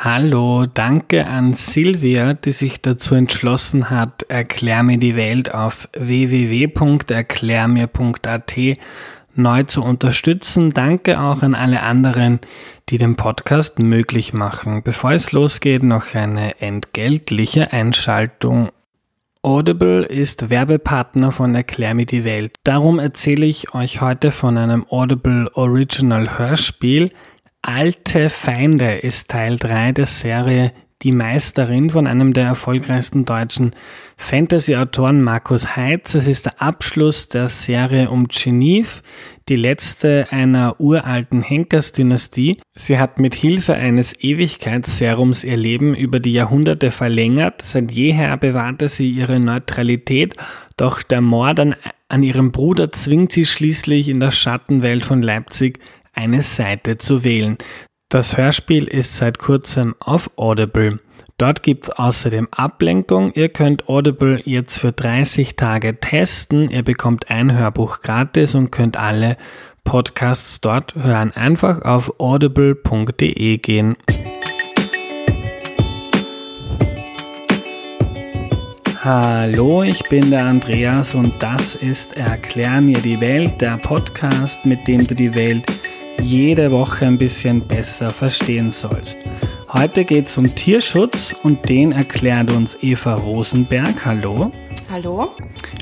Hallo, danke an Silvia, die sich dazu entschlossen hat, Erklär mir die Welt auf www.erklärmir.at neu zu unterstützen. Danke auch an alle anderen, die den Podcast möglich machen. Bevor es losgeht, noch eine entgeltliche Einschaltung. Audible ist Werbepartner von Erklär mir die Welt. Darum erzähle ich euch heute von einem Audible Original Hörspiel, Alte Feinde ist Teil 3 der Serie Die Meisterin von einem der erfolgreichsten deutschen Fantasy-Autoren Markus Heitz. Es ist der Abschluss der Serie um Genève, die letzte einer uralten Henkers-Dynastie. Sie hat mit Hilfe eines Ewigkeitsserums ihr Leben über die Jahrhunderte verlängert. Seit jeher bewahrte sie ihre Neutralität, doch der Mord an, an ihrem Bruder zwingt sie schließlich in der Schattenwelt von Leipzig eine Seite zu wählen. Das Hörspiel ist seit kurzem auf Audible. Dort gibt's außerdem Ablenkung. Ihr könnt Audible jetzt für 30 Tage testen. Ihr bekommt ein Hörbuch gratis und könnt alle Podcasts dort hören. Einfach auf audible.de gehen. Hallo, ich bin der Andreas und das ist Erklär mir die Welt, der Podcast, mit dem du die Welt jede Woche ein bisschen besser verstehen sollst. Heute geht es um Tierschutz und den erklärt uns Eva Rosenberg. Hallo. Hallo.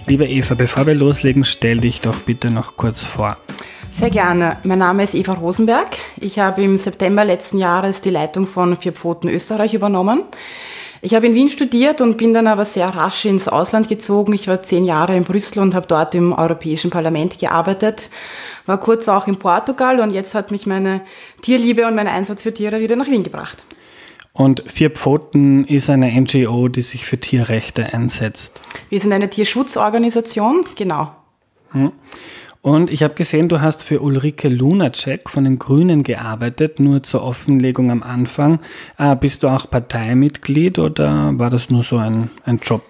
Liebe Eva, bevor wir loslegen, stell dich doch bitte noch kurz vor. Sehr gerne. Mein Name ist Eva Rosenberg. Ich habe im September letzten Jahres die Leitung von Vier Pfoten Österreich übernommen. Ich habe in Wien studiert und bin dann aber sehr rasch ins Ausland gezogen. Ich war zehn Jahre in Brüssel und habe dort im Europäischen Parlament gearbeitet war kurz auch in Portugal und jetzt hat mich meine Tierliebe und mein Einsatz für Tiere wieder nach Wien gebracht. Und Vier Pfoten ist eine NGO, die sich für Tierrechte einsetzt. Wir sind eine Tierschutzorganisation, genau. Hm. Und ich habe gesehen, du hast für Ulrike Lunacek von den Grünen gearbeitet, nur zur Offenlegung am Anfang. Äh, bist du auch Parteimitglied oder war das nur so ein, ein Job?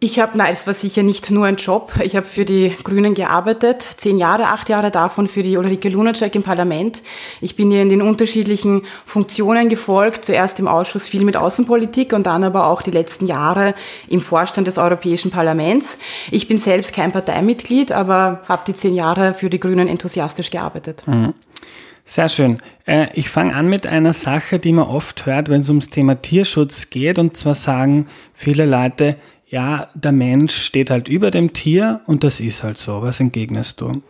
Ich habe, nein, es war sicher nicht nur ein Job. Ich habe für die Grünen gearbeitet, zehn Jahre, acht Jahre davon für die Ulrike Lunacek im Parlament. Ich bin ihr in den unterschiedlichen Funktionen gefolgt, zuerst im Ausschuss viel mit Außenpolitik und dann aber auch die letzten Jahre im Vorstand des Europäischen Parlaments. Ich bin selbst kein Parteimitglied, aber habe die zehn Jahre für die Grünen enthusiastisch gearbeitet. Mhm. Sehr schön. Äh, ich fange an mit einer Sache, die man oft hört, wenn es ums Thema Tierschutz geht. Und zwar sagen viele Leute, ja, der Mensch steht halt über dem Tier und das ist halt so. Was entgegnest du?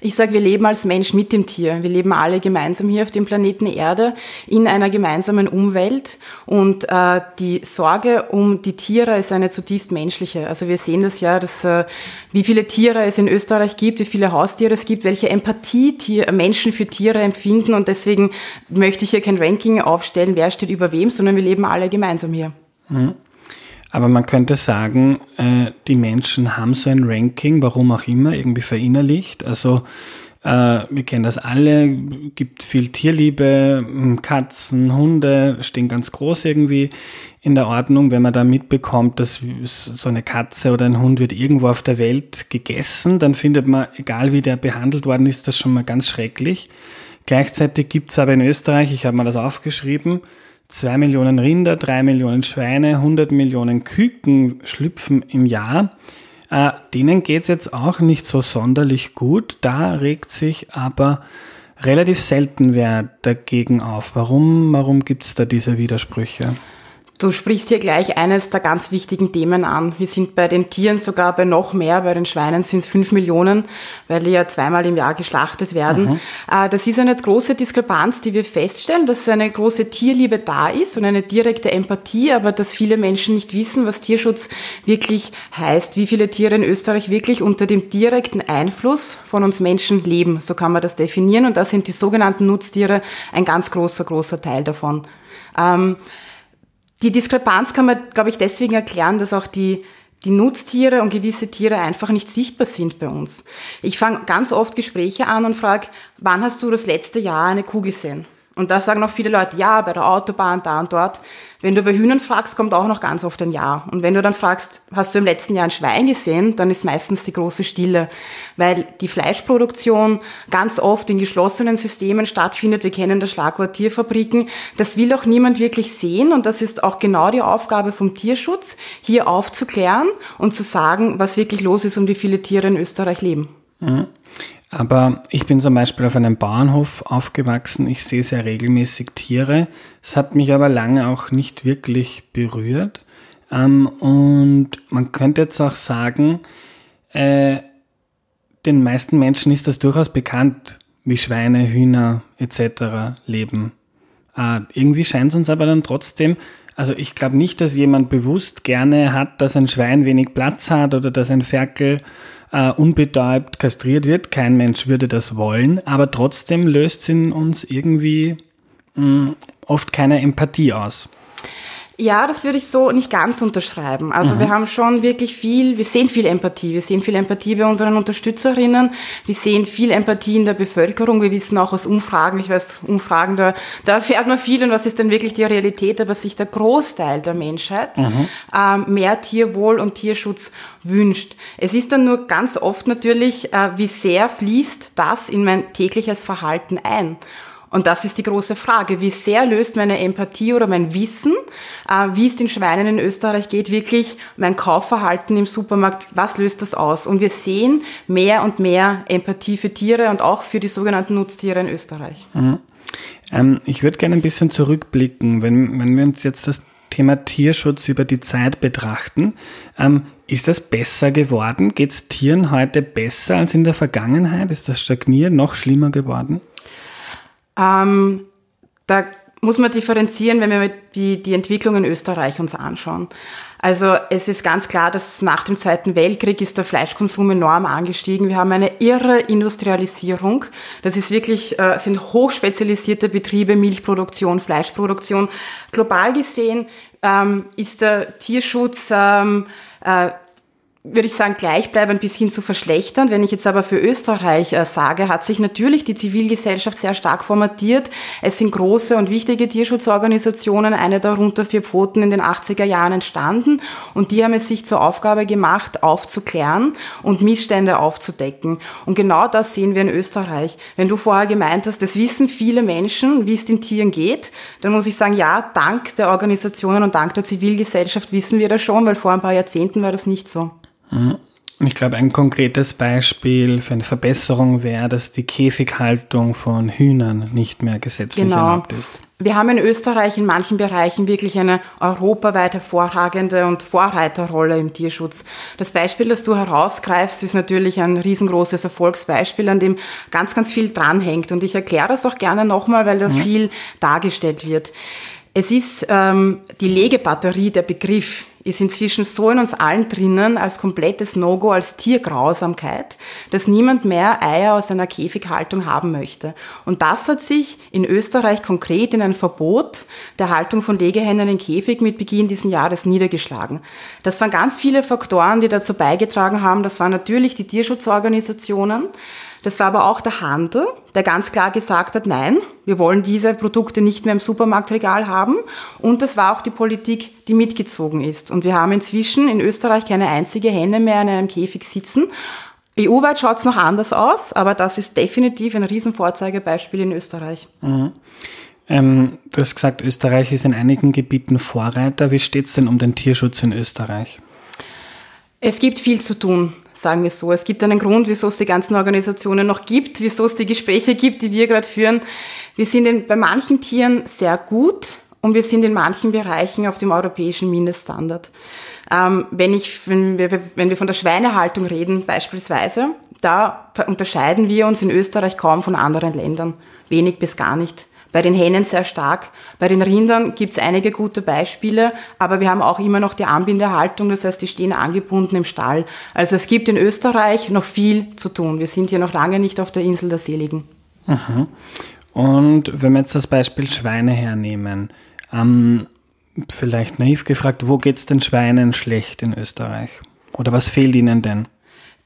Ich sage, wir leben als Mensch mit dem Tier. Wir leben alle gemeinsam hier auf dem Planeten Erde in einer gemeinsamen Umwelt. Und äh, die Sorge um die Tiere ist eine zutiefst menschliche. Also wir sehen das ja, dass, äh, wie viele Tiere es in Österreich gibt, wie viele Haustiere es gibt, welche Empathie Tier, Menschen für Tiere empfinden. Und deswegen möchte ich hier kein Ranking aufstellen, wer steht über wem, sondern wir leben alle gemeinsam hier. Mhm. Aber man könnte sagen, äh, die Menschen haben so ein Ranking, warum auch immer, irgendwie verinnerlicht. Also äh, wir kennen das alle, gibt viel Tierliebe, hm, Katzen, Hunde stehen ganz groß irgendwie in der Ordnung, wenn man da mitbekommt, dass so eine Katze oder ein Hund wird irgendwo auf der Welt gegessen, dann findet man, egal wie der behandelt worden ist, das schon mal ganz schrecklich. Gleichzeitig gibt's aber in Österreich, ich habe mal das aufgeschrieben, zwei Millionen Rinder, drei Millionen Schweine, 100 Millionen Küken schlüpfen im Jahr. Äh, denen geht's jetzt auch nicht so sonderlich gut. Da regt sich aber relativ selten wer dagegen auf. Warum, warum gibt's da diese Widersprüche? Du sprichst hier gleich eines der ganz wichtigen Themen an. Wir sind bei den Tieren sogar bei noch mehr. Bei den Schweinen sind es fünf Millionen, weil die ja zweimal im Jahr geschlachtet werden. Mhm. Äh, das ist eine große Diskrepanz, die wir feststellen, dass eine große Tierliebe da ist und eine direkte Empathie, aber dass viele Menschen nicht wissen, was Tierschutz wirklich heißt, wie viele Tiere in Österreich wirklich unter dem direkten Einfluss von uns Menschen leben. So kann man das definieren. Und da sind die sogenannten Nutztiere ein ganz großer, großer Teil davon. Ähm, die Diskrepanz kann man, glaube ich, deswegen erklären, dass auch die, die Nutztiere und gewisse Tiere einfach nicht sichtbar sind bei uns. Ich fange ganz oft Gespräche an und frage, wann hast du das letzte Jahr eine Kuh gesehen? Und da sagen auch viele Leute, ja, bei der Autobahn, da und dort. Wenn du bei Hühnern fragst, kommt auch noch ganz oft ein Ja. Und wenn du dann fragst, hast du im letzten Jahr ein Schwein gesehen, dann ist meistens die große Stille, weil die Fleischproduktion ganz oft in geschlossenen Systemen stattfindet. Wir kennen das Schlagwort Tierfabriken. Das will auch niemand wirklich sehen und das ist auch genau die Aufgabe vom Tierschutz, hier aufzuklären und zu sagen, was wirklich los ist, um die viele Tiere in Österreich leben. Mhm. Aber ich bin zum Beispiel auf einem Bauernhof aufgewachsen. Ich sehe sehr regelmäßig Tiere. Es hat mich aber lange auch nicht wirklich berührt. Ähm, und man könnte jetzt auch sagen, äh, den meisten Menschen ist das durchaus bekannt, wie Schweine, Hühner etc. leben. Äh, irgendwie scheint es uns aber dann trotzdem, also ich glaube nicht, dass jemand bewusst gerne hat, dass ein Schwein wenig Platz hat oder dass ein Ferkel äh, unbetäubt kastriert wird. Kein Mensch würde das wollen, aber trotzdem löst es in uns irgendwie mh, mm, oft keine Empathie aus. Ja, das würde ich so nicht ganz unterschreiben. Also mhm. wir haben schon wirklich viel, wir sehen viel Empathie. Wir sehen viel Empathie bei unseren Unterstützerinnen. Wir sehen viel Empathie in der Bevölkerung. Wir wissen auch aus Umfragen, ich weiß, Umfragen, da, da erfährt man viel und was ist denn wirklich die Realität, aber sich der Großteil der Menschheit mhm. ähm, mehr Tierwohl und Tierschutz wünscht. Es ist dann nur ganz oft natürlich, äh, wie sehr fließt das in mein tägliches Verhalten ein. Und das ist die große Frage. Wie sehr löst meine Empathie oder mein Wissen, äh, wie es den Schweinen in Österreich geht, wirklich mein Kaufverhalten im Supermarkt, was löst das aus? Und wir sehen mehr und mehr Empathie für Tiere und auch für die sogenannten Nutztiere in Österreich. Mhm. Ähm, ich würde gerne ein bisschen zurückblicken, wenn, wenn wir uns jetzt das Thema Tierschutz über die Zeit betrachten. Ähm, ist das besser geworden? Geht es Tieren heute besser als in der Vergangenheit? Ist das Stagnieren noch schlimmer geworden? Ähm, da muss man differenzieren, wenn wir die, die Entwicklung in Österreich uns anschauen. Also es ist ganz klar, dass nach dem Zweiten Weltkrieg ist der Fleischkonsum enorm angestiegen. Wir haben eine irre Industrialisierung. Das ist wirklich, äh, sind hochspezialisierte Betriebe, Milchproduktion, Fleischproduktion. Global gesehen ähm, ist der Tierschutz ähm, äh, würde ich sagen, gleichbleibend bis hin zu verschlechtern. Wenn ich jetzt aber für Österreich äh, sage, hat sich natürlich die Zivilgesellschaft sehr stark formatiert. Es sind große und wichtige Tierschutzorganisationen, eine darunter vier Pfoten in den 80er Jahren entstanden und die haben es sich zur Aufgabe gemacht, aufzuklären und Missstände aufzudecken. Und genau das sehen wir in Österreich. Wenn du vorher gemeint hast, das wissen viele Menschen, wie es den Tieren geht, dann muss ich sagen, ja, dank der Organisationen und dank der Zivilgesellschaft wissen wir das schon, weil vor ein paar Jahrzehnten war das nicht so. Und ich glaube, ein konkretes Beispiel für eine Verbesserung wäre, dass die Käfighaltung von Hühnern nicht mehr gesetzlich genau. erlaubt ist. Wir haben in Österreich in manchen Bereichen wirklich eine europaweit hervorragende und Vorreiterrolle im Tierschutz. Das Beispiel, das du herausgreifst, ist natürlich ein riesengroßes Erfolgsbeispiel, an dem ganz, ganz viel dranhängt. Und ich erkläre das auch gerne nochmal, weil das mhm. viel dargestellt wird. Es ist ähm, die Legebatterie, der Begriff, ist inzwischen so in uns allen drinnen als komplettes No-Go, als Tiergrausamkeit, dass niemand mehr Eier aus einer Käfighaltung haben möchte. Und das hat sich in Österreich konkret in ein Verbot der Haltung von Legehennen in Käfig mit Beginn dieses Jahres niedergeschlagen. Das waren ganz viele Faktoren, die dazu beigetragen haben. Das waren natürlich die Tierschutzorganisationen, das war aber auch der Handel, der ganz klar gesagt hat, nein, wir wollen diese Produkte nicht mehr im Supermarktregal haben. Und das war auch die Politik, die mitgezogen ist. Und wir haben inzwischen in Österreich keine einzige Henne mehr in einem Käfig sitzen. EU-weit schaut es noch anders aus, aber das ist definitiv ein Riesenvorzeigebeispiel in Österreich. Mhm. Ähm, du hast gesagt, Österreich ist in einigen Gebieten Vorreiter. Wie steht es denn um den Tierschutz in Österreich? Es gibt viel zu tun sagen wir so. Es gibt einen Grund, wieso es die ganzen Organisationen noch gibt, wieso es die Gespräche gibt, die wir gerade führen. Wir sind in, bei manchen Tieren sehr gut und wir sind in manchen Bereichen auf dem europäischen Mindeststandard. Ähm, wenn, ich, wenn, wir, wenn wir von der Schweinehaltung reden beispielsweise, da unterscheiden wir uns in Österreich kaum von anderen Ländern, wenig bis gar nicht. Bei den Hähnen sehr stark. Bei den Rindern gibt es einige gute Beispiele, aber wir haben auch immer noch die Anbindehaltung, das heißt, die stehen angebunden im Stall. Also es gibt in Österreich noch viel zu tun. Wir sind hier noch lange nicht auf der Insel der Seligen. Mhm. Und wenn wir jetzt das Beispiel Schweine hernehmen, ähm, vielleicht naiv gefragt, wo geht es den Schweinen schlecht in Österreich? Oder was fehlt ihnen denn?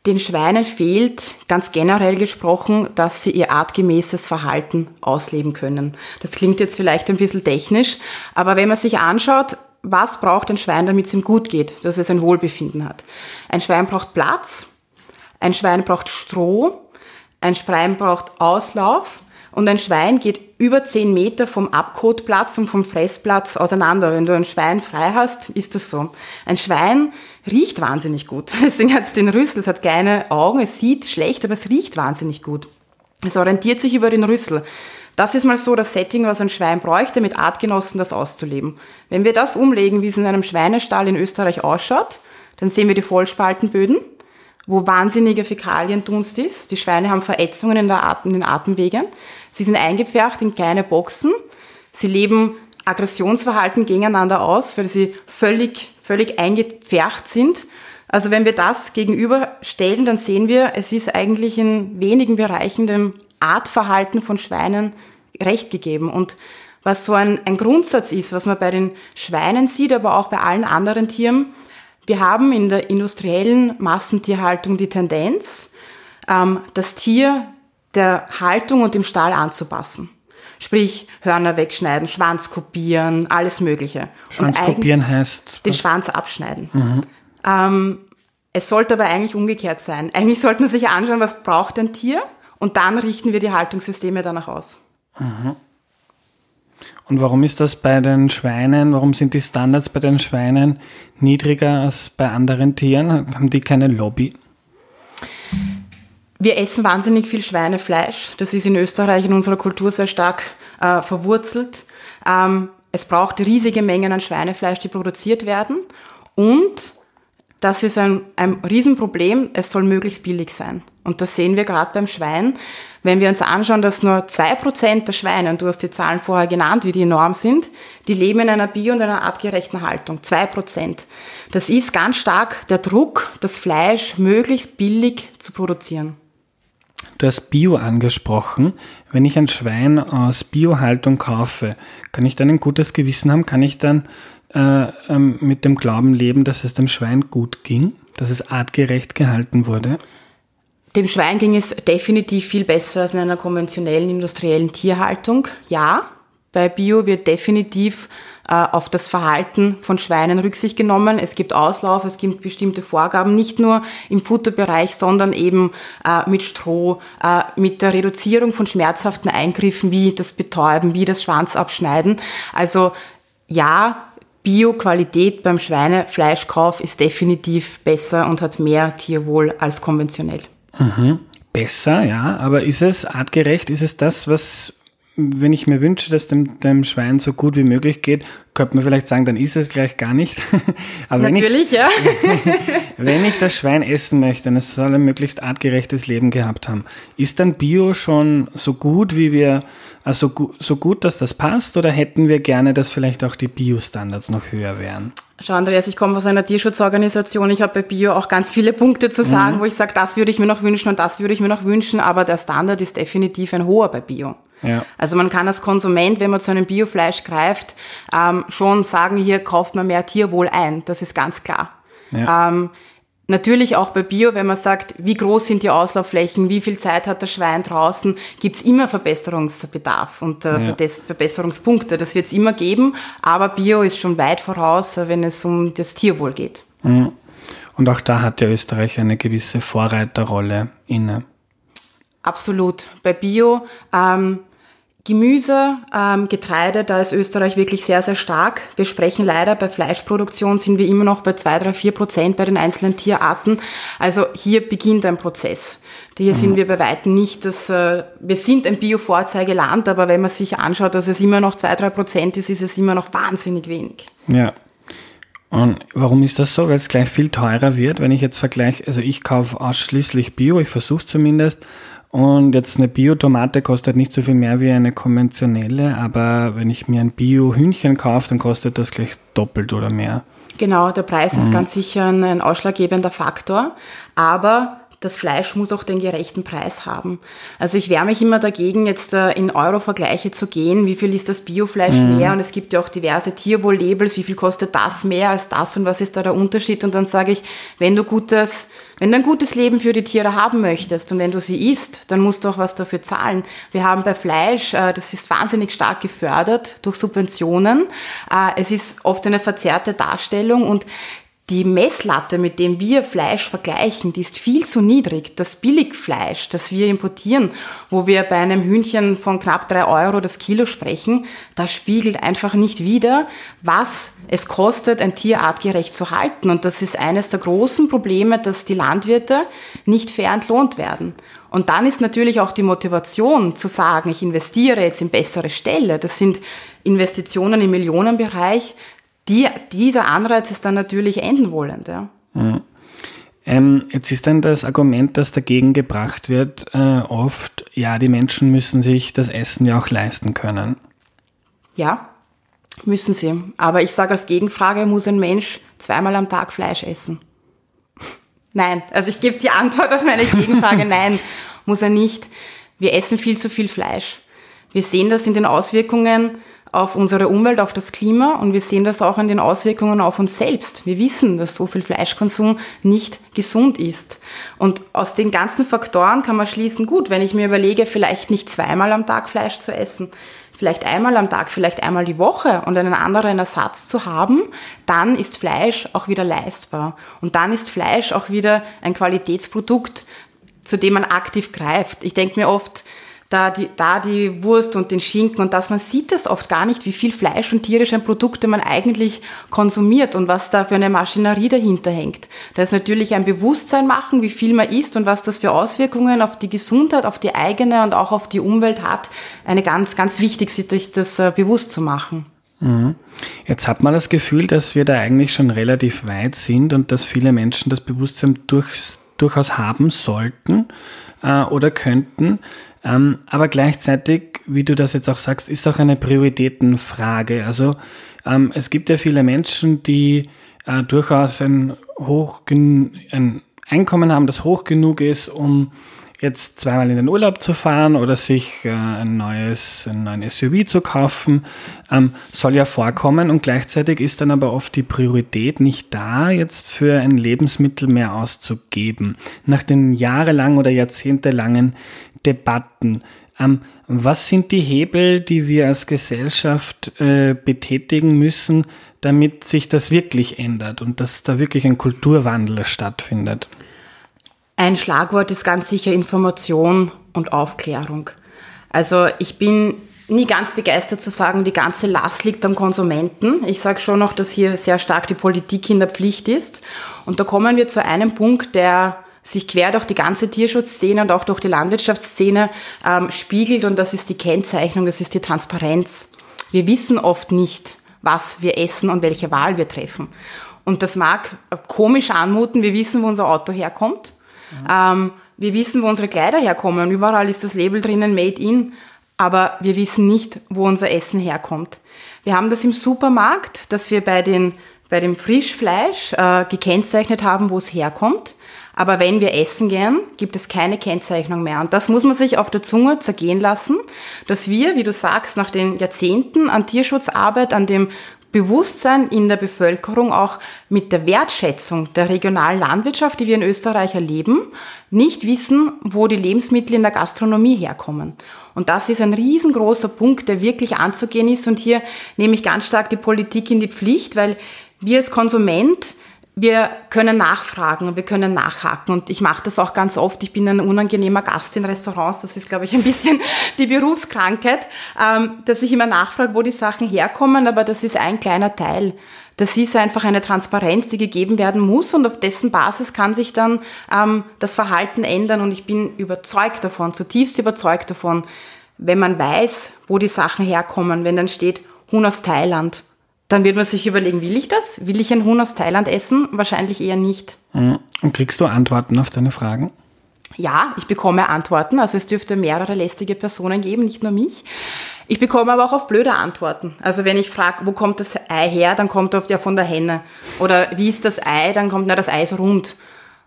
Den Schweinen fehlt ganz generell gesprochen, dass sie ihr artgemäßes Verhalten ausleben können. Das klingt jetzt vielleicht ein bisschen technisch, aber wenn man sich anschaut, was braucht ein Schwein, damit es ihm gut geht, dass es ein Wohlbefinden hat. Ein Schwein braucht Platz, ein Schwein braucht Stroh, ein Schwein braucht Auslauf und ein Schwein geht über 10 Meter vom Abkotplatz und vom Fressplatz auseinander. Wenn du ein Schwein frei hast, ist das so. Ein Schwein riecht wahnsinnig gut. Deswegen hat es den Rüssel, es hat kleine Augen, es sieht schlecht, aber es riecht wahnsinnig gut. Es orientiert sich über den Rüssel. Das ist mal so das Setting, was ein Schwein bräuchte, mit Artgenossen das auszuleben. Wenn wir das umlegen, wie es in einem Schweinestall in Österreich ausschaut, dann sehen wir die Vollspaltenböden, wo wahnsinniger Fäkaliendunst ist. Die Schweine haben Verätzungen in, Atem, in den Atemwegen. Sie sind eingepfercht in kleine Boxen. Sie leben Aggressionsverhalten gegeneinander aus, weil sie völlig, völlig eingepfercht sind. Also wenn wir das gegenüberstellen, dann sehen wir, es ist eigentlich in wenigen Bereichen dem Artverhalten von Schweinen recht gegeben. Und was so ein, ein Grundsatz ist, was man bei den Schweinen sieht, aber auch bei allen anderen Tieren, wir haben in der industriellen Massentierhaltung die Tendenz, ähm, das Tier der Haltung und dem Stall anzupassen. Sprich, Hörner wegschneiden, Schwanz kopieren, alles Mögliche. Schwanz kopieren heißt? Den Schwanz abschneiden. Mhm. Ähm, es sollte aber eigentlich umgekehrt sein. Eigentlich sollte man sich anschauen, was braucht ein Tier und dann richten wir die Haltungssysteme danach aus. Mhm. Und warum ist das bei den Schweinen, warum sind die Standards bei den Schweinen niedriger als bei anderen Tieren? Haben die keine Lobby? Wir essen wahnsinnig viel Schweinefleisch. Das ist in Österreich in unserer Kultur sehr stark äh, verwurzelt. Ähm, es braucht riesige Mengen an Schweinefleisch, die produziert werden. Und das ist ein, ein Riesenproblem. Es soll möglichst billig sein. Und das sehen wir gerade beim Schwein. Wenn wir uns anschauen, dass nur zwei Prozent der Schweine, und du hast die Zahlen vorher genannt, wie die enorm sind, die leben in einer bio- und einer artgerechten Haltung. Zwei Prozent. Das ist ganz stark der Druck, das Fleisch möglichst billig zu produzieren. Du hast Bio angesprochen. Wenn ich ein Schwein aus Biohaltung kaufe, kann ich dann ein gutes Gewissen haben? Kann ich dann äh, ähm, mit dem Glauben leben, dass es dem Schwein gut ging, dass es artgerecht gehalten wurde? Dem Schwein ging es definitiv viel besser als in einer konventionellen industriellen Tierhaltung. Ja, bei Bio wird definitiv auf das Verhalten von Schweinen Rücksicht genommen. Es gibt Auslauf, es gibt bestimmte Vorgaben, nicht nur im Futterbereich, sondern eben äh, mit Stroh, äh, mit der Reduzierung von schmerzhaften Eingriffen wie das Betäuben, wie das Schwanzabschneiden. Also ja, Bio-Qualität beim Schweinefleischkauf ist definitiv besser und hat mehr Tierwohl als konventionell. Mhm. Besser, ja, aber ist es artgerecht? Ist es das, was wenn ich mir wünsche, dass dem, dem Schwein so gut wie möglich geht, könnte man vielleicht sagen, dann ist es gleich gar nicht. Aber Natürlich, wenn ja. wenn ich das Schwein essen möchte und es soll ein möglichst artgerechtes Leben gehabt haben, ist dann Bio schon so gut, wie wir, also so gut, dass das passt, oder hätten wir gerne, dass vielleicht auch die Bio-Standards noch höher wären? Schau, Andreas, ich komme aus einer Tierschutzorganisation. Ich habe bei Bio auch ganz viele Punkte zu sagen, mhm. wo ich sage, das würde ich mir noch wünschen und das würde ich mir noch wünschen, aber der Standard ist definitiv ein hoher bei Bio. Ja. Also man kann als Konsument, wenn man zu einem Biofleisch greift, ähm, schon sagen, hier kauft man mehr Tierwohl ein. Das ist ganz klar. Ja. Ähm, Natürlich auch bei Bio, wenn man sagt, wie groß sind die Auslaufflächen, wie viel Zeit hat das Schwein draußen, gibt's immer Verbesserungsbedarf und äh, ja. Verbesserungspunkte. Das wird's immer geben, aber Bio ist schon weit voraus, äh, wenn es um das Tierwohl geht. Mhm. Und auch da hat ja Österreich eine gewisse Vorreiterrolle inne. Absolut. Bei Bio ähm, Gemüse, ähm, Getreide, da ist Österreich wirklich sehr, sehr stark. Wir sprechen leider, bei Fleischproduktion sind wir immer noch bei zwei, drei, vier Prozent bei den einzelnen Tierarten. Also hier beginnt ein Prozess. Hier mhm. sind wir bei Weitem nicht, dass äh, wir sind ein Bio-Vorzeigeland, aber wenn man sich anschaut, dass es immer noch zwei, drei Prozent ist, ist es immer noch wahnsinnig wenig. Ja. Und warum ist das so? Weil es gleich viel teurer wird, wenn ich jetzt vergleiche, also ich kaufe ausschließlich Bio, ich versuche zumindest, und jetzt eine Bio-Tomate kostet nicht so viel mehr wie eine konventionelle, aber wenn ich mir ein Bio-Hühnchen kaufe, dann kostet das gleich doppelt oder mehr. Genau, der Preis mhm. ist ganz sicher ein, ein ausschlaggebender Faktor. Aber das Fleisch muss auch den gerechten Preis haben. Also ich wehre mich immer dagegen, jetzt äh, in Euro-Vergleiche zu gehen. Wie viel ist das Biofleisch mhm. mehr? Und es gibt ja auch diverse Tierwohl-Labels. Wie viel kostet das mehr als das? Und was ist da der Unterschied? Und dann sage ich, wenn du gutes, wenn du ein gutes Leben für die Tiere haben möchtest und wenn du sie isst, dann musst du auch was dafür zahlen. Wir haben bei Fleisch, äh, das ist wahnsinnig stark gefördert durch Subventionen. Äh, es ist oft eine verzerrte Darstellung und die Messlatte, mit dem wir Fleisch vergleichen, die ist viel zu niedrig. Das Billigfleisch, das wir importieren, wo wir bei einem Hühnchen von knapp drei Euro das Kilo sprechen, das spiegelt einfach nicht wider, was es kostet, ein Tier artgerecht zu halten. Und das ist eines der großen Probleme, dass die Landwirte nicht fair entlohnt werden. Und dann ist natürlich auch die Motivation zu sagen, ich investiere jetzt in bessere Ställe. Das sind Investitionen im Millionenbereich, die, dieser Anreiz ist dann natürlich enden wollend. Ja. Mhm. Ähm, jetzt ist dann das Argument, das dagegen gebracht wird, äh, oft, ja, die Menschen müssen sich das Essen ja auch leisten können. Ja, müssen sie. Aber ich sage als Gegenfrage, muss ein Mensch zweimal am Tag Fleisch essen? nein. Also ich gebe die Antwort auf meine Gegenfrage, nein, muss er nicht. Wir essen viel zu viel Fleisch. Wir sehen das in den Auswirkungen auf unsere Umwelt, auf das Klima und wir sehen das auch an den Auswirkungen auf uns selbst. Wir wissen, dass so viel Fleischkonsum nicht gesund ist. Und aus den ganzen Faktoren kann man schließen, gut, wenn ich mir überlege, vielleicht nicht zweimal am Tag Fleisch zu essen, vielleicht einmal am Tag, vielleicht einmal die Woche und einen anderen Ersatz zu haben, dann ist Fleisch auch wieder leistbar. Und dann ist Fleisch auch wieder ein Qualitätsprodukt, zu dem man aktiv greift. Ich denke mir oft, da die, da die Wurst und den Schinken und das, man sieht das oft gar nicht, wie viel Fleisch und tierische Produkte man eigentlich konsumiert und was da für eine Maschinerie dahinter hängt. Da ist natürlich ein Bewusstsein machen, wie viel man isst und was das für Auswirkungen auf die Gesundheit, auf die eigene und auch auf die Umwelt hat, eine ganz, ganz wichtig, sich das äh, bewusst zu machen. Mhm. Jetzt hat man das Gefühl, dass wir da eigentlich schon relativ weit sind und dass viele Menschen das Bewusstsein durchs, durchaus haben sollten äh, oder könnten. Ähm, aber gleichzeitig, wie du das jetzt auch sagst, ist auch eine Prioritätenfrage. Also ähm, es gibt ja viele Menschen, die äh, durchaus ein, hoch, ein Einkommen haben, das hoch genug ist, um jetzt zweimal in den Urlaub zu fahren oder sich äh, ein neues, ein neues SUV zu kaufen, ähm, soll ja vorkommen und gleichzeitig ist dann aber oft die Priorität nicht da, jetzt für ein Lebensmittel mehr auszugeben. Nach den jahrelangen oder jahrzehntelangen Debatten. Ähm, was sind die Hebel, die wir als Gesellschaft äh, betätigen müssen, damit sich das wirklich ändert und dass da wirklich ein Kulturwandel stattfindet? Ein Schlagwort ist ganz sicher Information und Aufklärung. Also ich bin nie ganz begeistert zu sagen, die ganze Last liegt beim Konsumenten. Ich sage schon noch, dass hier sehr stark die Politik in der Pflicht ist. Und da kommen wir zu einem Punkt, der sich quer durch die ganze Tierschutzszene und auch durch die Landwirtschaftsszene ähm, spiegelt und das ist die Kennzeichnung, das ist die Transparenz. Wir wissen oft nicht, was wir essen und welche Wahl wir treffen. Und das mag komisch anmuten, wir wissen, wo unser Auto herkommt, mhm. ähm, wir wissen, wo unsere Kleider herkommen, überall ist das Label drinnen Made in, aber wir wissen nicht, wo unser Essen herkommt. Wir haben das im Supermarkt, dass wir bei, den, bei dem Frischfleisch äh, gekennzeichnet haben, wo es herkommt. Aber wenn wir essen gehen, gibt es keine Kennzeichnung mehr. Und das muss man sich auf der Zunge zergehen lassen, dass wir, wie du sagst, nach den Jahrzehnten an Tierschutzarbeit, an dem Bewusstsein in der Bevölkerung auch mit der Wertschätzung der regionalen Landwirtschaft, die wir in Österreich erleben, nicht wissen, wo die Lebensmittel in der Gastronomie herkommen. Und das ist ein riesengroßer Punkt, der wirklich anzugehen ist. Und hier nehme ich ganz stark die Politik in die Pflicht, weil wir als Konsument wir können nachfragen und wir können nachhaken. Und ich mache das auch ganz oft. Ich bin ein unangenehmer Gast in Restaurants. Das ist, glaube ich, ein bisschen die Berufskrankheit, ähm, dass ich immer nachfrage, wo die Sachen herkommen. Aber das ist ein kleiner Teil. Das ist einfach eine Transparenz, die gegeben werden muss. Und auf dessen Basis kann sich dann ähm, das Verhalten ändern. Und ich bin überzeugt davon, zutiefst überzeugt davon, wenn man weiß, wo die Sachen herkommen, wenn dann steht Huhn aus Thailand, dann wird man sich überlegen, will ich das? Will ich ein Huhn aus Thailand essen? Wahrscheinlich eher nicht. Mhm. Und kriegst du Antworten auf deine Fragen? Ja, ich bekomme Antworten. Also es dürfte mehrere lästige Personen geben, nicht nur mich. Ich bekomme aber auch auf blöde Antworten. Also wenn ich frage, wo kommt das Ei her, dann kommt oft ja von der Henne. Oder wie ist das Ei, dann kommt, na, das Ei ist rund.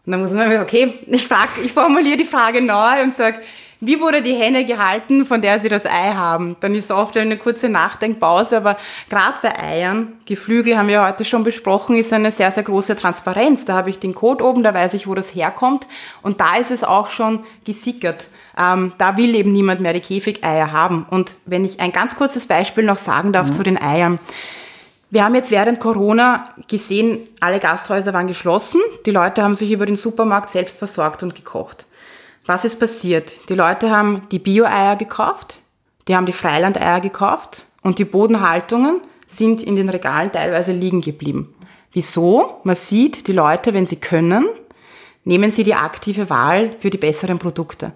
Und dann muss man, okay, ich frage, ich formuliere die Frage neu und sage, wie wurde die Henne gehalten, von der sie das Ei haben? Dann ist oft eine kurze Nachdenkpause, aber gerade bei Eiern, Geflügel haben wir heute schon besprochen, ist eine sehr, sehr große Transparenz. Da habe ich den Code oben, da weiß ich, wo das herkommt und da ist es auch schon gesickert. Ähm, da will eben niemand mehr die Käfigeier haben. Und wenn ich ein ganz kurzes Beispiel noch sagen darf mhm. zu den Eiern. Wir haben jetzt während Corona gesehen, alle Gasthäuser waren geschlossen. Die Leute haben sich über den Supermarkt selbst versorgt und gekocht. Was ist passiert? Die Leute haben die Bio-Eier gekauft, die haben die Freilandeier gekauft und die Bodenhaltungen sind in den Regalen teilweise liegen geblieben. Wieso? Man sieht, die Leute, wenn sie können, nehmen sie die aktive Wahl für die besseren Produkte.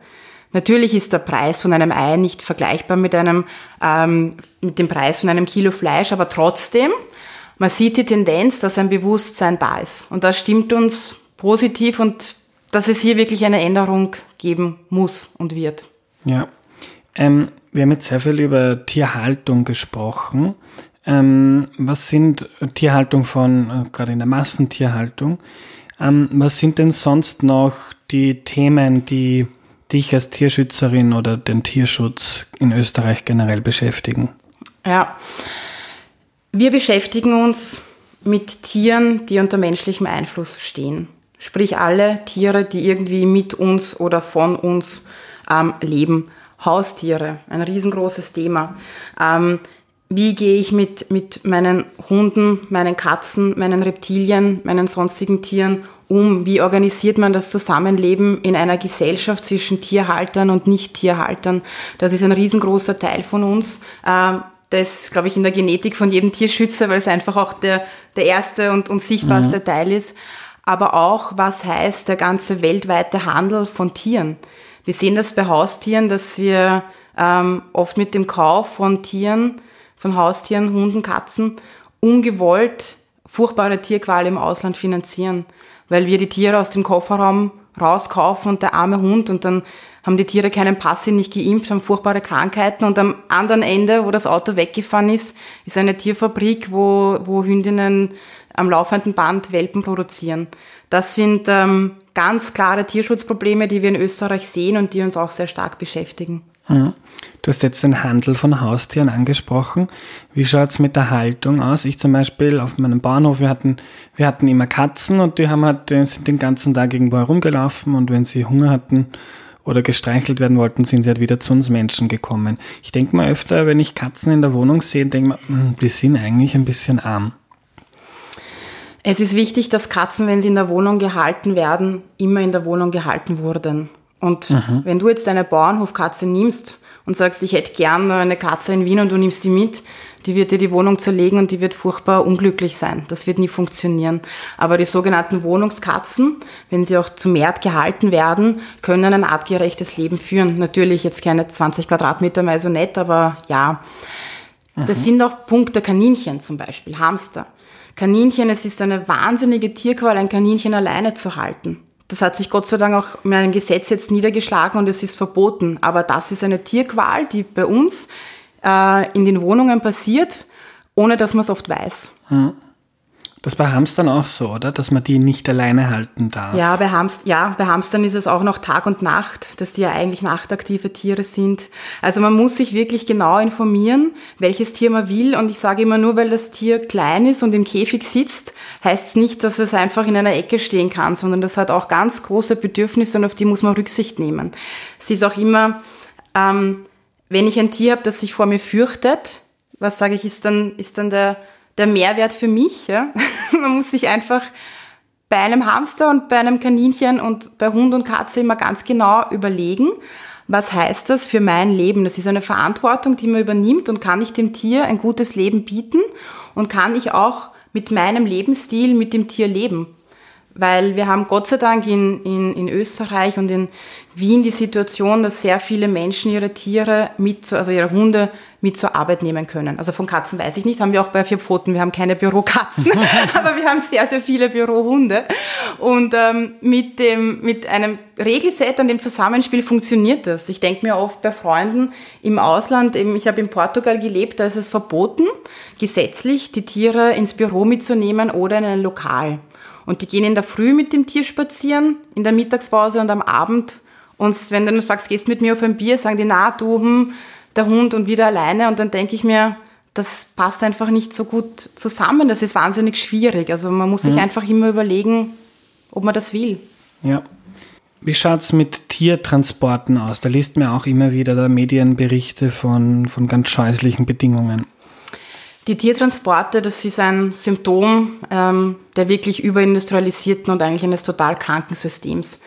Natürlich ist der Preis von einem Ei nicht vergleichbar mit einem ähm, mit dem Preis von einem Kilo Fleisch, aber trotzdem, man sieht die Tendenz, dass ein Bewusstsein da ist. Und das stimmt uns positiv und dass es hier wirklich eine Änderung geben muss und wird. Ja, ähm, wir haben jetzt sehr viel über Tierhaltung gesprochen. Ähm, was sind Tierhaltung von, äh, gerade in der Massentierhaltung, ähm, was sind denn sonst noch die Themen, die dich als Tierschützerin oder den Tierschutz in Österreich generell beschäftigen? Ja, wir beschäftigen uns mit Tieren, die unter menschlichem Einfluss stehen. Sprich alle Tiere, die irgendwie mit uns oder von uns ähm, leben. Haustiere, ein riesengroßes Thema. Ähm, wie gehe ich mit, mit meinen Hunden, meinen Katzen, meinen Reptilien, meinen sonstigen Tieren um? Wie organisiert man das Zusammenleben in einer Gesellschaft zwischen Tierhaltern und Nicht-Tierhaltern? Das ist ein riesengroßer Teil von uns. Ähm, das, glaube ich, in der Genetik von jedem Tierschützer, weil es einfach auch der, der erste und, und sichtbarste mhm. Teil ist aber auch, was heißt der ganze weltweite Handel von Tieren. Wir sehen das bei Haustieren, dass wir ähm, oft mit dem Kauf von Tieren, von Haustieren, Hunden, Katzen, ungewollt furchtbare Tierqual im Ausland finanzieren, weil wir die Tiere aus dem Kofferraum rauskaufen und der arme Hund und dann haben die Tiere keinen Pass, sind nicht geimpft, haben furchtbare Krankheiten und am anderen Ende, wo das Auto weggefahren ist, ist eine Tierfabrik, wo, wo Hündinnen am laufenden Band Welpen produzieren. Das sind ähm, ganz klare Tierschutzprobleme, die wir in Österreich sehen und die uns auch sehr stark beschäftigen. Mhm. Du hast jetzt den Handel von Haustieren angesprochen. Wie schaut es mit der Haltung aus? Ich zum Beispiel auf meinem Bahnhof, wir hatten, wir hatten immer Katzen und die haben halt, sind den ganzen Tag irgendwo herumgelaufen und wenn sie Hunger hatten oder gestreichelt werden wollten, sind sie halt wieder zu uns Menschen gekommen. Ich denke mal öfter, wenn ich Katzen in der Wohnung sehe, denke mir, hm, die sind eigentlich ein bisschen arm. Es ist wichtig, dass Katzen, wenn sie in der Wohnung gehalten werden, immer in der Wohnung gehalten wurden. Und mhm. wenn du jetzt eine Bauernhofkatze nimmst und sagst, ich hätte gern eine Katze in Wien und du nimmst die mit, die wird dir die Wohnung zerlegen und die wird furchtbar unglücklich sein. Das wird nie funktionieren. Aber die sogenannten Wohnungskatzen, wenn sie auch zu Mehrt gehalten werden, können ein artgerechtes Leben führen. Natürlich jetzt keine 20 Quadratmeter mehr so nett, aber ja. Mhm. Das sind auch Punkte Kaninchen zum Beispiel, Hamster. Kaninchen, es ist eine wahnsinnige Tierqual, ein Kaninchen alleine zu halten. Das hat sich Gott sei Dank auch mit einem Gesetz jetzt niedergeschlagen und es ist verboten. Aber das ist eine Tierqual, die bei uns äh, in den Wohnungen passiert, ohne dass man es oft weiß. Hm. Das bei Hamstern auch so, oder? Dass man die nicht alleine halten darf. Ja, bei, Hamst ja, bei Hamstern ist es auch noch Tag und Nacht, dass die ja eigentlich nachtaktive Tiere sind. Also man muss sich wirklich genau informieren, welches Tier man will. Und ich sage immer nur, weil das Tier klein ist und im Käfig sitzt, heißt es nicht, dass es einfach in einer Ecke stehen kann, sondern das hat auch ganz große Bedürfnisse und auf die muss man Rücksicht nehmen. Es ist auch immer, ähm, wenn ich ein Tier habe, das sich vor mir fürchtet, was sage ich, ist dann, ist dann der der Mehrwert für mich. Ja? Man muss sich einfach bei einem Hamster und bei einem Kaninchen und bei Hund und Katze immer ganz genau überlegen, was heißt das für mein Leben? Das ist eine Verantwortung, die man übernimmt und kann ich dem Tier ein gutes Leben bieten und kann ich auch mit meinem Lebensstil mit dem Tier leben? Weil wir haben Gott sei Dank in, in, in Österreich und in Wien die Situation, dass sehr viele Menschen ihre Tiere mit, also ihre Hunde mit zur Arbeit nehmen können. Also von Katzen weiß ich nicht, haben wir auch bei vier Pfoten. Wir haben keine Bürokatzen, aber wir haben sehr, sehr viele Bürohunde. Und ähm, mit, dem, mit einem Regelset und dem Zusammenspiel funktioniert das. Ich denke mir oft bei Freunden im Ausland, eben, ich habe in Portugal gelebt, da ist es verboten, gesetzlich die Tiere ins Büro mitzunehmen oder in ein Lokal. Und die gehen in der Früh mit dem Tier spazieren, in der Mittagspause und am Abend. Und wenn du dann fragst, gehst mit mir auf ein Bier, sagen die, na, du, hm, der Hund und wieder alleine. Und dann denke ich mir, das passt einfach nicht so gut zusammen. Das ist wahnsinnig schwierig. Also man muss sich mhm. einfach immer überlegen, ob man das will. Ja. Wie schaut es mit Tiertransporten aus? Da liest man auch immer wieder da Medienberichte von, von ganz scheußlichen Bedingungen. Die Tiertransporte, das ist ein Symptom ähm, der wirklich überindustrialisierten und eigentlich eines total kranken Systems.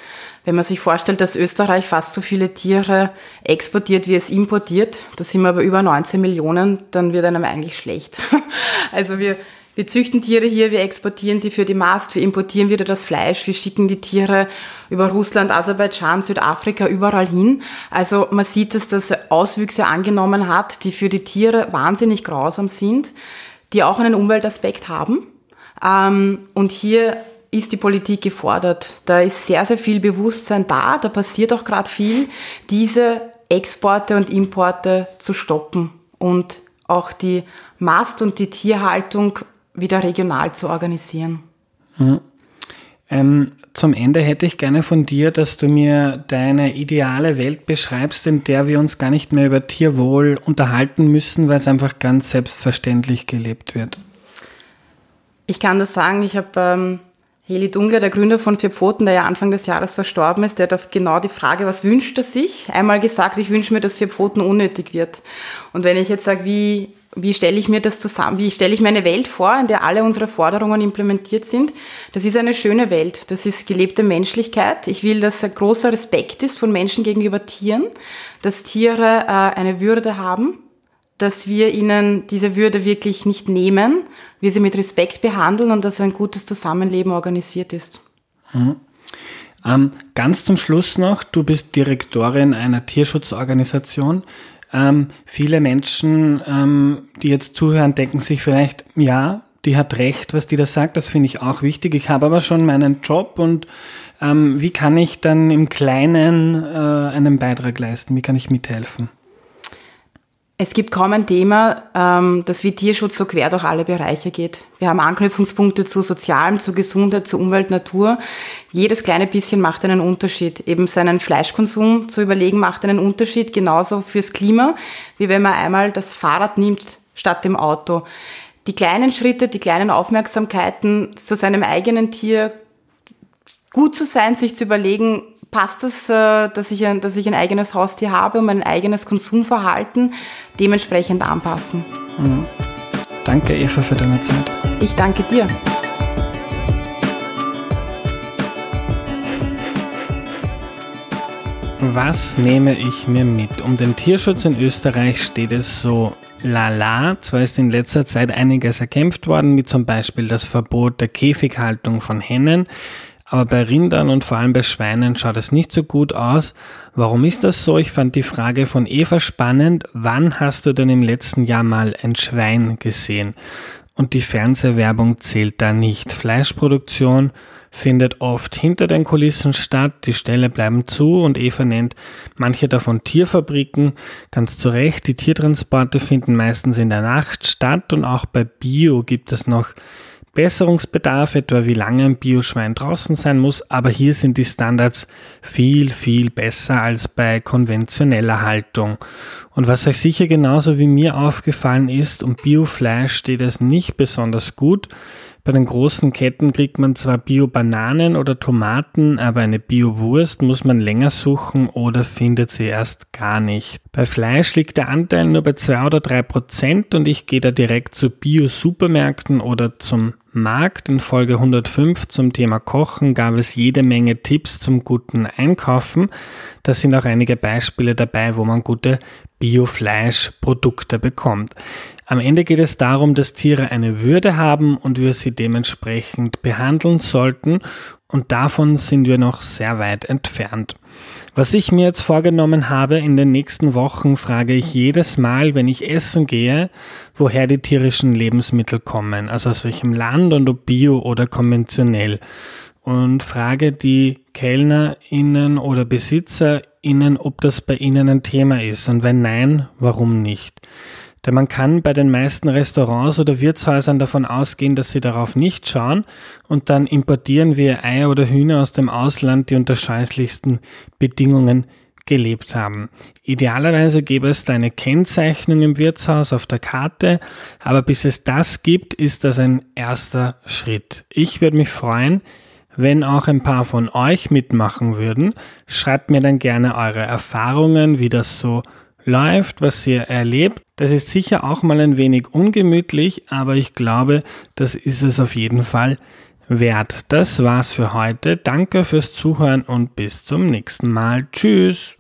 Wenn man sich vorstellt, dass Österreich fast so viele Tiere exportiert, wie es importiert, da sind wir aber über 19 Millionen, dann wird einem eigentlich schlecht. Also wir, wir züchten Tiere hier, wir exportieren sie für die Mast, wir importieren wieder das Fleisch, wir schicken die Tiere über Russland, Aserbaidschan, Südafrika, überall hin. Also man sieht, dass das Auswüchse angenommen hat, die für die Tiere wahnsinnig grausam sind, die auch einen Umweltaspekt haben. Ähm, und hier ist die Politik gefordert. Da ist sehr, sehr viel Bewusstsein da, da passiert auch gerade viel, diese Exporte und Importe zu stoppen und auch die Mast- und die Tierhaltung wieder regional zu organisieren. Mhm. Ähm, zum Ende hätte ich gerne von dir, dass du mir deine ideale Welt beschreibst, in der wir uns gar nicht mehr über Tierwohl unterhalten müssen, weil es einfach ganz selbstverständlich gelebt wird. Ich kann das sagen, ich habe ähm, Heli Dungler, der Gründer von Vier Pfoten, der ja Anfang des Jahres verstorben ist, der hat auf genau die Frage, was wünscht er sich, einmal gesagt, ich wünsche mir, dass Vier Pfoten unnötig wird. Und wenn ich jetzt sage, wie wie stelle ich mir das zusammen, wie stelle ich mir eine Welt vor, in der alle unsere Forderungen implementiert sind. Das ist eine schöne Welt. Das ist gelebte Menschlichkeit. Ich will, dass ein großer Respekt ist von Menschen gegenüber Tieren, dass Tiere äh, eine Würde haben, dass wir ihnen diese Würde wirklich nicht nehmen, wir sie mit Respekt behandeln und dass ein gutes Zusammenleben organisiert ist. Mhm. Ähm, ganz zum Schluss noch, du bist Direktorin einer Tierschutzorganisation. Ähm, viele Menschen, ähm, die jetzt zuhören, denken sich vielleicht, ja, die hat recht, was die da sagt, das finde ich auch wichtig. Ich habe aber schon meinen Job und ähm, wie kann ich dann im Kleinen äh, einen Beitrag leisten? Wie kann ich mithelfen? Es gibt kaum ein Thema, ähm, das wie Tierschutz so quer durch alle Bereiche geht. Wir haben Anknüpfungspunkte zu Sozialem, zu Gesundheit, zu Umwelt, Natur. Jedes kleine bisschen macht einen Unterschied. Eben seinen Fleischkonsum zu überlegen macht einen Unterschied, genauso fürs Klima, wie wenn man einmal das Fahrrad nimmt statt dem Auto. Die kleinen Schritte, die kleinen Aufmerksamkeiten zu seinem eigenen Tier gut zu sein, sich zu überlegen, passt es, äh, dass ich, ein, dass ich ein eigenes Haustier habe und mein eigenes Konsumverhalten dementsprechend anpassen. Mhm. Danke, Eva, für deine Zeit. Ich danke dir. Was nehme ich mir mit? Um den Tierschutz in Österreich steht es so lala. Zwar ist in letzter Zeit einiges erkämpft worden, wie zum Beispiel das Verbot der Käfighaltung von Hennen. Aber bei Rindern und vor allem bei Schweinen schaut es nicht so gut aus. Warum ist das so? Ich fand die Frage von Eva spannend. Wann hast du denn im letzten Jahr mal ein Schwein gesehen? Und die Fernsehwerbung zählt da nicht. Fleischproduktion findet oft hinter den Kulissen statt, die Ställe bleiben zu und Eva nennt manche davon Tierfabriken. Ganz zu Recht, die Tiertransporte finden meistens in der Nacht statt und auch bei Bio gibt es noch Besserungsbedarf, etwa wie lange ein Bioschwein draußen sein muss, aber hier sind die Standards viel, viel besser als bei konventioneller Haltung. Und was euch sicher genauso wie mir aufgefallen ist, um Biofleisch steht es nicht besonders gut. Bei den großen Ketten kriegt man zwar Bio-Bananen oder Tomaten, aber eine Bio-Wurst muss man länger suchen oder findet sie erst gar nicht. Bei Fleisch liegt der Anteil nur bei zwei oder drei Prozent und ich gehe da direkt zu Bio-Supermärkten oder zum Markt. In Folge 105 zum Thema Kochen gab es jede Menge Tipps zum guten Einkaufen. Da sind auch einige Beispiele dabei, wo man gute Biofleischprodukte bekommt. Am Ende geht es darum, dass Tiere eine Würde haben und wir sie dementsprechend behandeln sollten und davon sind wir noch sehr weit entfernt. Was ich mir jetzt vorgenommen habe, in den nächsten Wochen frage ich jedes Mal, wenn ich essen gehe, woher die tierischen Lebensmittel kommen, also aus welchem Land und ob bio oder konventionell. Und frage die KellnerInnen oder BesitzerInnen, ob das bei ihnen ein Thema ist und wenn nein, warum nicht. Denn man kann bei den meisten Restaurants oder Wirtshäusern davon ausgehen, dass sie darauf nicht schauen und dann importieren wir Eier oder Hühner aus dem Ausland, die unter scheußlichsten Bedingungen gelebt haben. Idealerweise gäbe es da eine Kennzeichnung im Wirtshaus auf der Karte, aber bis es das gibt, ist das ein erster Schritt. Ich würde mich freuen, wenn auch ein paar von euch mitmachen würden. Schreibt mir dann gerne eure Erfahrungen, wie das so läuft, was ihr erlebt. Das ist sicher auch mal ein wenig ungemütlich, aber ich glaube, das ist es auf jeden Fall wert. Das war's für heute. Danke fürs Zuhören und bis zum nächsten Mal. Tschüss.